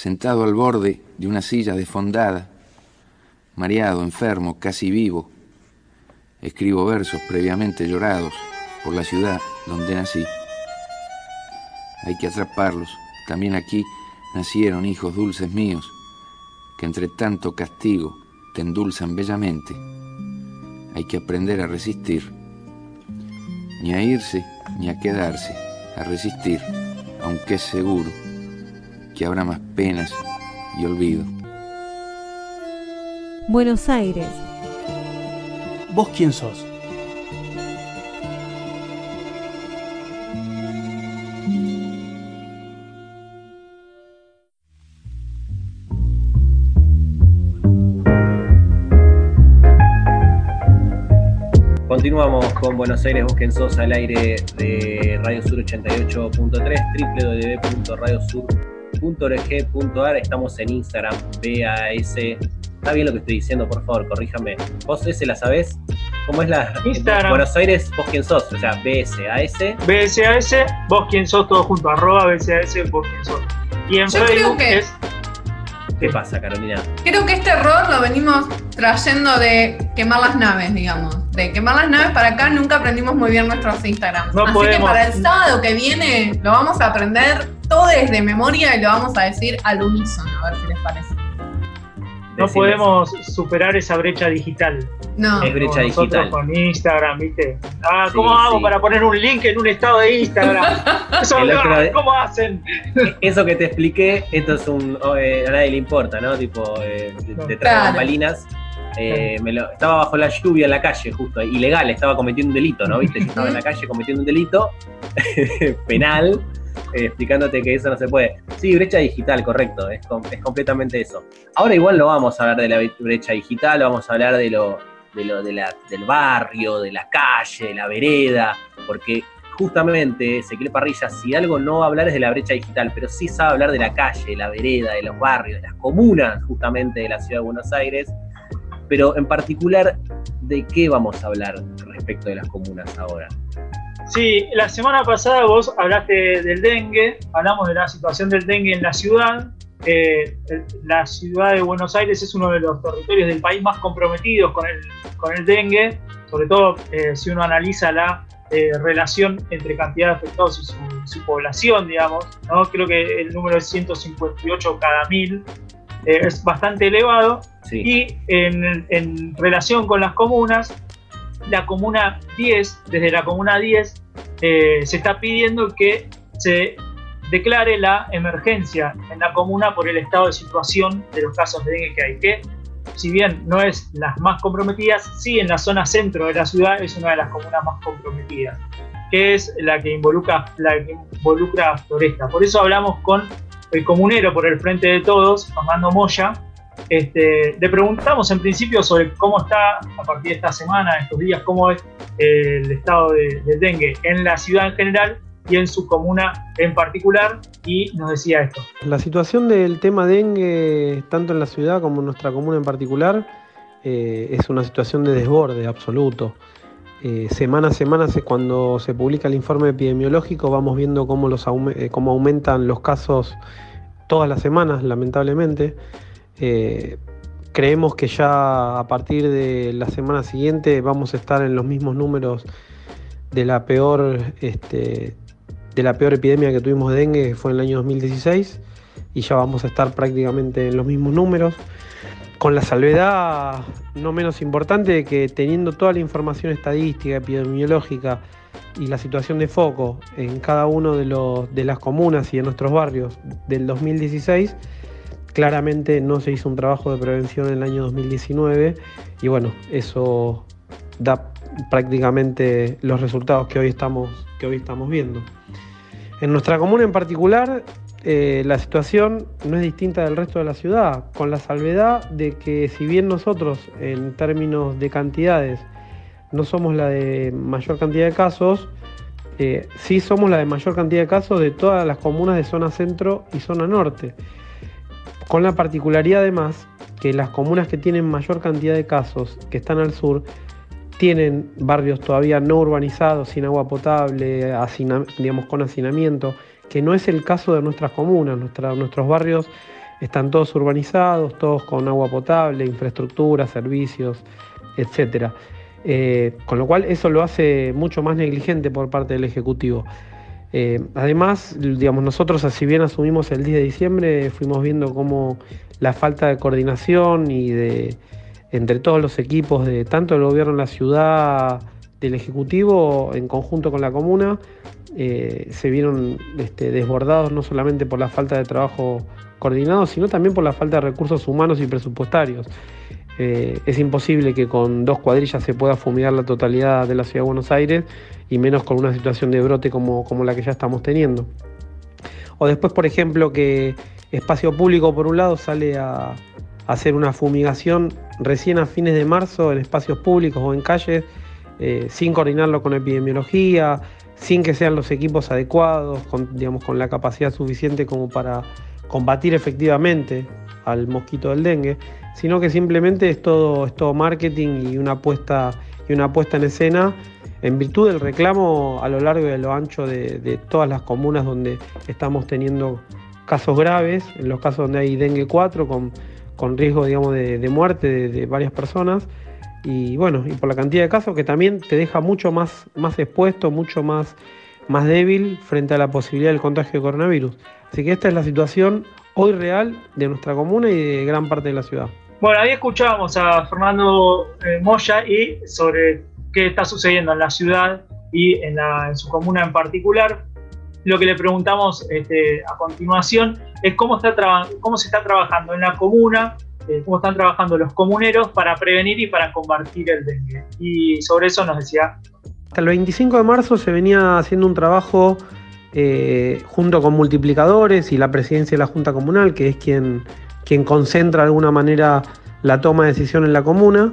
sentado al borde de una silla desfondada, mareado, enfermo, casi vivo, escribo versos previamente llorados por la ciudad donde nací. Hay que atraparlos. También aquí nacieron hijos dulces míos, que entre tanto castigo te endulzan bellamente. Hay que aprender a resistir, ni a irse ni a quedarse, a resistir, aunque es seguro que habrá más penas y olvido. Buenos Aires. ¿Vos quién sos? Continuamos con Buenos Aires Busquen Sos al aire de Radio Sur 88.3, www.radiosur.org.ar. Estamos en Instagram, BAS. Está bien lo que estoy diciendo, por favor, corríjame. ¿Vos ese la sabés? ¿Cómo es la Instagram? Buenos Aires, vos quién sos, o sea, BSAS. BSAS, vos quién sos, todo junto, arroba BSAS, vos quién sos. Y en Yo creo Facebook que- es ¿Qué pasa, Carolina? Creo que este error lo venimos trayendo de quemar las naves, digamos. De quemar las naves para acá nunca aprendimos muy bien nuestros Instagrams. No Así que para el sábado que viene lo vamos a aprender todo desde memoria y lo vamos a decir al unísono, a ver si les parece. no podemos superar esa brecha digital. No. Es brecha digital. Con Instagram, ¿viste? Ah, Sí, ¿cómo hago sí. para poner un link en un estado de Instagram? Eso, de- ¿Cómo hacen? Eso que te expliqué, esto es un. oh, eh, a nadie le importa, ¿no? Tipo, eh, de- detrás de Claro. bambalinas. Eh, me lo- estaba bajo la lluvia en la calle, justo, ilegal, estaba cometiendo un delito, ¿no? ¿Viste? Yo estaba en la calle cometiendo un delito penal, eh, explicándote que eso no se puede. Sí, brecha digital, correcto, es, es completamente eso. Ahora igual no vamos a hablar de la brecha digital, vamos a hablar de lo, de lo de la- del barrio, de la calle, de la vereda, porque justamente Ezequiel Parrilla, si algo no va a hablar es de la brecha digital, pero sí sabe hablar de la calle, de la vereda, de los barrios, de las comunas justamente de la ciudad de Buenos Aires, pero en particular, ¿de qué vamos a hablar respecto de las comunas ahora? Sí, la semana pasada vos hablaste del dengue, hablamos de la situación del dengue en la ciudad. Eh, la ciudad de Buenos Aires es uno de los territorios del país más comprometidos con el, con el dengue, sobre todo eh, si uno analiza la eh, relación entre cantidad de afectados y su, su población, digamos. ¿no? Creo que el número es 158 cada mil, es bastante elevado. Sí, Y en, en relación con las comunas, la comuna 10, desde la comuna 10, eh, se está pidiendo que se declare la emergencia en la comuna por el estado de situación de los casos de dengue que hay, que si bien no es las más comprometidas, sí en la zona centro de la ciudad es una de las comunas más comprometidas, que es la que involucra, la que involucra Floresta. Por eso hablamos con el comunero por el Frente de Todos, Fernando Moya, este, le preguntamos en principio sobre cómo está a partir de esta semana, estos días, cómo es eh, el estado de- del dengue en la ciudad en general y en su comuna en particular, y nos decía esto. La situación del tema dengue, tanto en la ciudad como en nuestra comuna en particular, eh, es una situación de desborde absoluto. Eh, semana a semana, se- cuando se publica el informe epidemiológico, vamos viendo cómo, eh, cómo aumentan los casos todas las semanas, lamentablemente. Eh, creemos que ya a partir de la semana siguiente vamos a estar en los mismos números de la peor este, de la peor epidemia que tuvimos de dengue, que fue en el año 2016, y ya vamos a estar prácticamente en los mismos números, con la salvedad no menos importante de que teniendo toda la información estadística, epidemiológica y la situación de foco en cada uno de, los, de las comunas y en nuestros barrios del 2016, claramente no se hizo un trabajo de prevención en el año 2019 y bueno, eso da prácticamente los resultados que hoy estamos, que hoy estamos viendo. En nuestra comuna en particular, eh, la situación no es distinta del resto de la ciudad, con la salvedad de que si bien nosotros en términos de cantidades no somos la de mayor cantidad de casos, eh, sí somos la de mayor cantidad de casos de todas las comunas de zona centro y zona norte, con la particularidad además que las comunas que tienen mayor cantidad de casos, que están al sur, tienen barrios todavía no urbanizados, sin agua potable, digamos con hacinamiento, que no es el caso de nuestras comunas. Nuestros barrios están todos urbanizados, todos con agua potable, infraestructura, servicios, etc. Eh, con lo cual eso lo hace mucho más negligente por parte del Ejecutivo. Eh, además, digamos, nosotros, si bien asumimos el 10 de diciembre, fuimos viendo cómo la falta de coordinación y de entre todos los equipos de tanto el gobierno en la ciudad, del Ejecutivo, en conjunto con la comuna, eh, se vieron este, desbordados no solamente por la falta de trabajo coordinado, sino también por la falta de recursos humanos y presupuestarios. Eh, es imposible que con dos cuadrillas se pueda fumigar la totalidad de la ciudad de Buenos Aires y menos con una situación de brote como, como la que ya estamos teniendo. O después, por ejemplo, que espacio público por un lado sale a, hacer una fumigación recién a fines de marzo en espacios públicos o en calles, eh, sin coordinarlo con epidemiología, sin que sean los equipos adecuados, digamos, con la capacidad suficiente como para combatir efectivamente al mosquito del dengue, sino que simplemente es todo, es todo marketing y una puesta y una puesta en escena en virtud del reclamo a lo largo y a lo ancho de, todas las comunas donde estamos teniendo casos graves, en los casos donde hay dengue 4 con, con riesgo digamos, de, muerte de, varias personas. Y bueno, y por la cantidad de casos que también te deja mucho más, más expuesto, mucho más, más débil frente a la posibilidad del contagio de coronavirus. Así que esta es la situación hoy real de nuestra comuna y de gran parte de la ciudad. Bueno, ahí escuchábamos a Fernando eh, Moya y sobre qué está sucediendo en la ciudad y en, su comuna en particular. Lo que le preguntamos este, a continuación es cómo, está cómo se está trabajando en la comuna, eh, cómo están trabajando los comuneros para prevenir y para combatir el dengue. Y sobre eso nos decía. Hasta el 25 de marzo se venía haciendo un trabajo eh, junto con multiplicadores y la presidencia de la Junta Comunal, que es quien, quien concentra de alguna manera la toma de decisión en la comuna.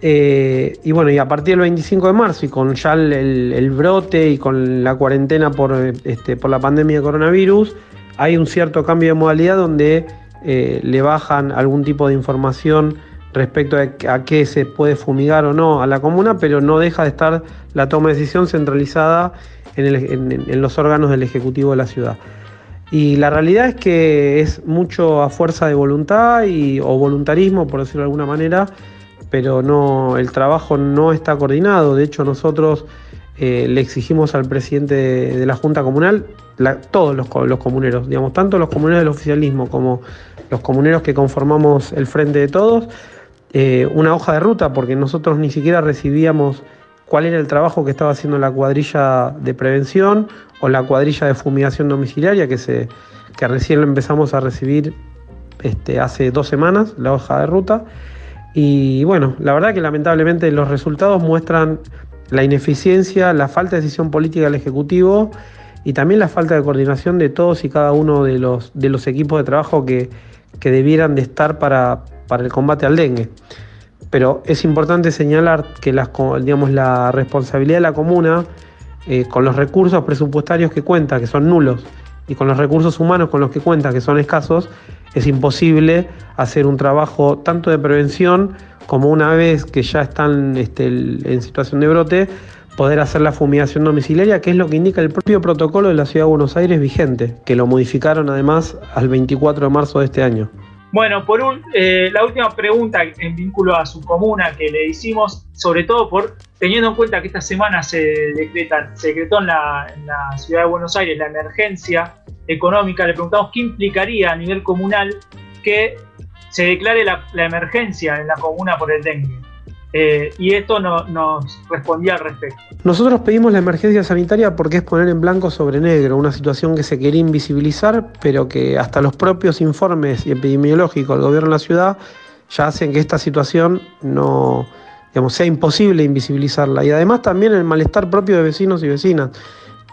Eh, y bueno, y a partir del 25 de marzo y con ya el, brote y con la cuarentena por, este, por la pandemia de coronavirus, hay un cierto cambio de modalidad donde eh, le bajan algún tipo de información respecto a, qué se puede fumigar o no a la comuna, pero no deja de estar la toma de decisión centralizada en, los órganos del Ejecutivo de la ciudad. Y la realidad es que es mucho a fuerza de voluntad y, o voluntarismo, por decirlo de alguna manera, pero no, el trabajo no está coordinado. De hecho, nosotros eh, le exigimos al presidente de, la Junta Comunal, todos los, comuneros, digamos, tanto los comuneros del oficialismo como los comuneros que conformamos el Frente de Todos, eh, una hoja de ruta, porque nosotros ni siquiera recibíamos cuál era el trabajo que estaba haciendo la cuadrilla de prevención o la cuadrilla de fumigación domiciliaria, que, se, que recién lo empezamos a recibir este, hace dos semanas, la hoja de ruta. Y bueno, la verdad que lamentablemente los resultados muestran la ineficiencia, la falta de decisión política del Ejecutivo y también la falta de coordinación de todos y cada uno de los, de los equipos de trabajo que, debieran de estar para, el combate al dengue. Pero es importante señalar que las, digamos, la responsabilidad de la comuna, eh, con los recursos presupuestarios que cuenta, que son nulos, y con los recursos humanos con los que cuenta, que son escasos, es imposible hacer un trabajo tanto de prevención como una vez que ya están este, en situación de brote, poder hacer la fumigación domiciliaria, que es lo que indica el propio protocolo de la Ciudad de Buenos Aires vigente, que lo modificaron además al 24 de marzo de este año. Bueno, por un, eh, la última pregunta en vínculo a su comuna que le hicimos, sobre todo por teniendo en cuenta que esta semana se, decreta, se decretó en la, ciudad de Buenos Aires la emergencia económica, le preguntamos qué implicaría a nivel comunal que se declare la, emergencia en la comuna por el dengue. Eh, y esto no, nos respondía al respecto. Nosotros pedimos la emergencia sanitaria porque es poner en blanco sobre negro una situación que se quería invisibilizar, pero que hasta los propios informes epidemiológicos del gobierno de la ciudad ya hacen que esta situación no digamos, sea imposible invisibilizarla. Y además también el malestar propio de vecinos y vecinas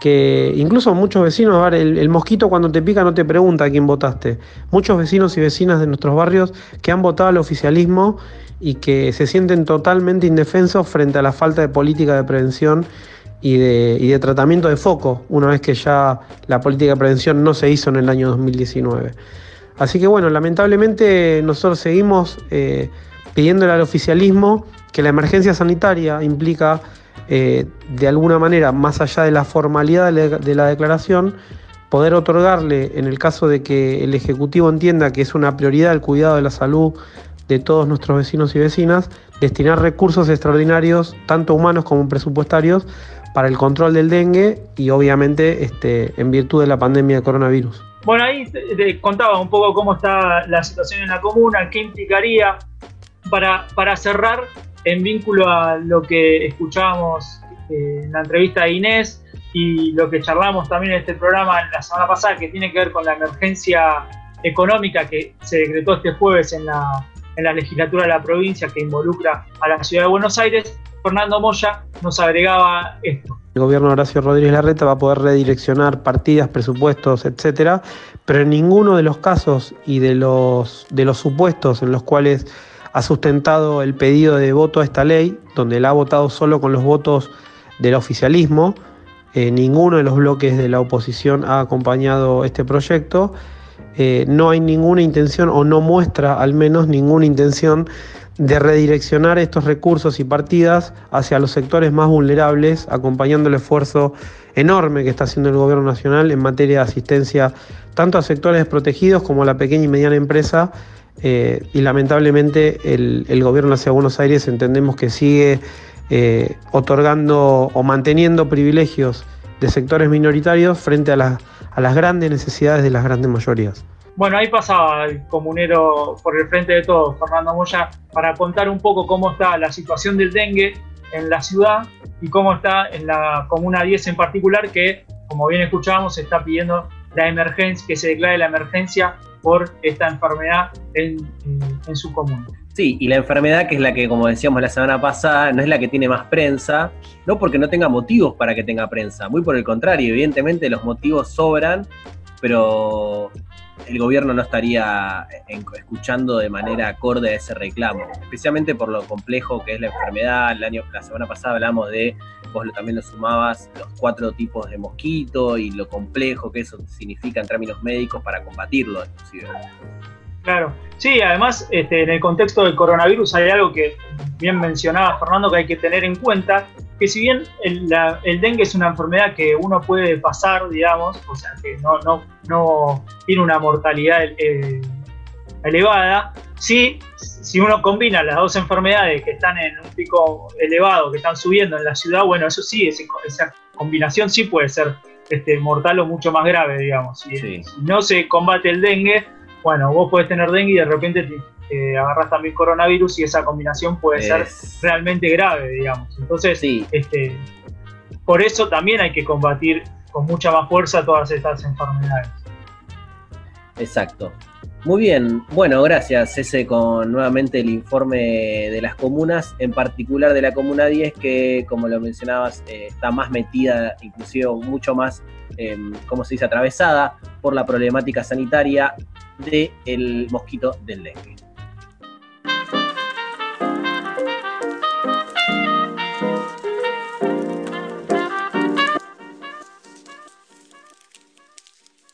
que incluso muchos vecinos, el, el, mosquito cuando te pica no te pregunta a quién votaste. Muchos vecinos y vecinas de nuestros barrios que han votado al oficialismo y que se sienten totalmente indefensos frente a la falta de política de prevención y de, y de tratamiento de foco, una vez que ya la política de prevención no se hizo en el año 2019. Así que bueno, lamentablemente nosotros seguimos eh, pidiéndole al oficialismo que la emergencia sanitaria implica, eh, de alguna manera, más allá de la formalidad de la declaración, poder otorgarle, en el caso de que el Ejecutivo entienda que es una prioridad el cuidado de la salud de todos nuestros vecinos y vecinas, destinar recursos extraordinarios, tanto humanos como presupuestarios, para el control del dengue y obviamente este, en virtud de la pandemia de coronavirus. Bueno, ahí te, contaba un poco cómo está la situación en la comuna, qué implicaría para, para cerrar en vínculo a lo que escuchábamos eh, en la entrevista de Inés y lo que charlamos también en este programa la semana pasada, que tiene que ver con la emergencia económica que se decretó este jueves en la, en la legislatura de la provincia que involucra a la ciudad de Buenos Aires, Fernando Moya nos agregaba esto. El gobierno de Horacio Rodríguez Larreta va a poder redireccionar partidas, presupuestos, etcétera, pero en ninguno de los casos y de los, de los supuestos en los cuales ha sustentado el pedido de voto a esta ley, donde él ha votado solo con los votos del oficialismo, eh, ninguno de los bloques de la oposición ha acompañado este proyecto. Eh, no hay ninguna intención o no muestra al menos ninguna intención de redireccionar estos recursos y partidas hacia los sectores más vulnerables, acompañando el esfuerzo enorme que está haciendo el Gobierno Nacional en materia de asistencia tanto a sectores desprotegidos como a la pequeña y mediana empresa. Eh, y lamentablemente el, Gobierno hacia Buenos Aires entendemos que sigue eh, otorgando o manteniendo privilegios de sectores minoritarios frente a, las grandes necesidades de las grandes mayorías. Bueno, ahí pasaba el comunero por el frente de todos, Fernando Moya, para contar un poco cómo está la situación del dengue en la ciudad y cómo está en la Comuna 10 en particular, que, como bien escuchábamos, está pidiendo la emergencia, que se declare la emergencia por esta enfermedad en, en, su comuna. Sí, y la enfermedad que es la que, como decíamos la semana pasada, no es la que tiene más prensa, no porque no tenga motivos para que tenga prensa, muy por el contrario, evidentemente los motivos sobran, pero el gobierno no estaría escuchando de manera acorde a ese reclamo, especialmente por lo complejo que es la enfermedad. El año, la semana pasada hablamos de, vos también lo sumabas, los cuatro tipos de mosquito y lo complejo que eso significa en términos médicos para combatirlo, inclusive. Claro, sí, además este, en el contexto del coronavirus hay algo que bien mencionaba Fernando que hay que tener en cuenta, que si bien el, dengue es una enfermedad que uno puede pasar, digamos, o sea, que no, no, no tiene una mortalidad eh, elevada, sí, si uno combina las dos enfermedades que están en un pico elevado, que están subiendo en la ciudad, bueno, eso sí, esa combinación sí puede ser este, mortal o mucho más grave, digamos. si no se combate el dengue, bueno, vos podés tener dengue y de repente te, eh, agarras también coronavirus y esa combinación puede ser realmente grave, digamos. Entonces, sí. este, por eso también hay que combatir con mucha más fuerza todas estas enfermedades. Exacto. Muy bien, bueno, gracias ese con nuevamente el informe de las comunas, en particular de la Comuna 10, que como lo mencionabas, eh, está más metida, inclusive mucho más, eh, ¿cómo se dice?, atravesada por la problemática sanitaria del mosquito del dengue.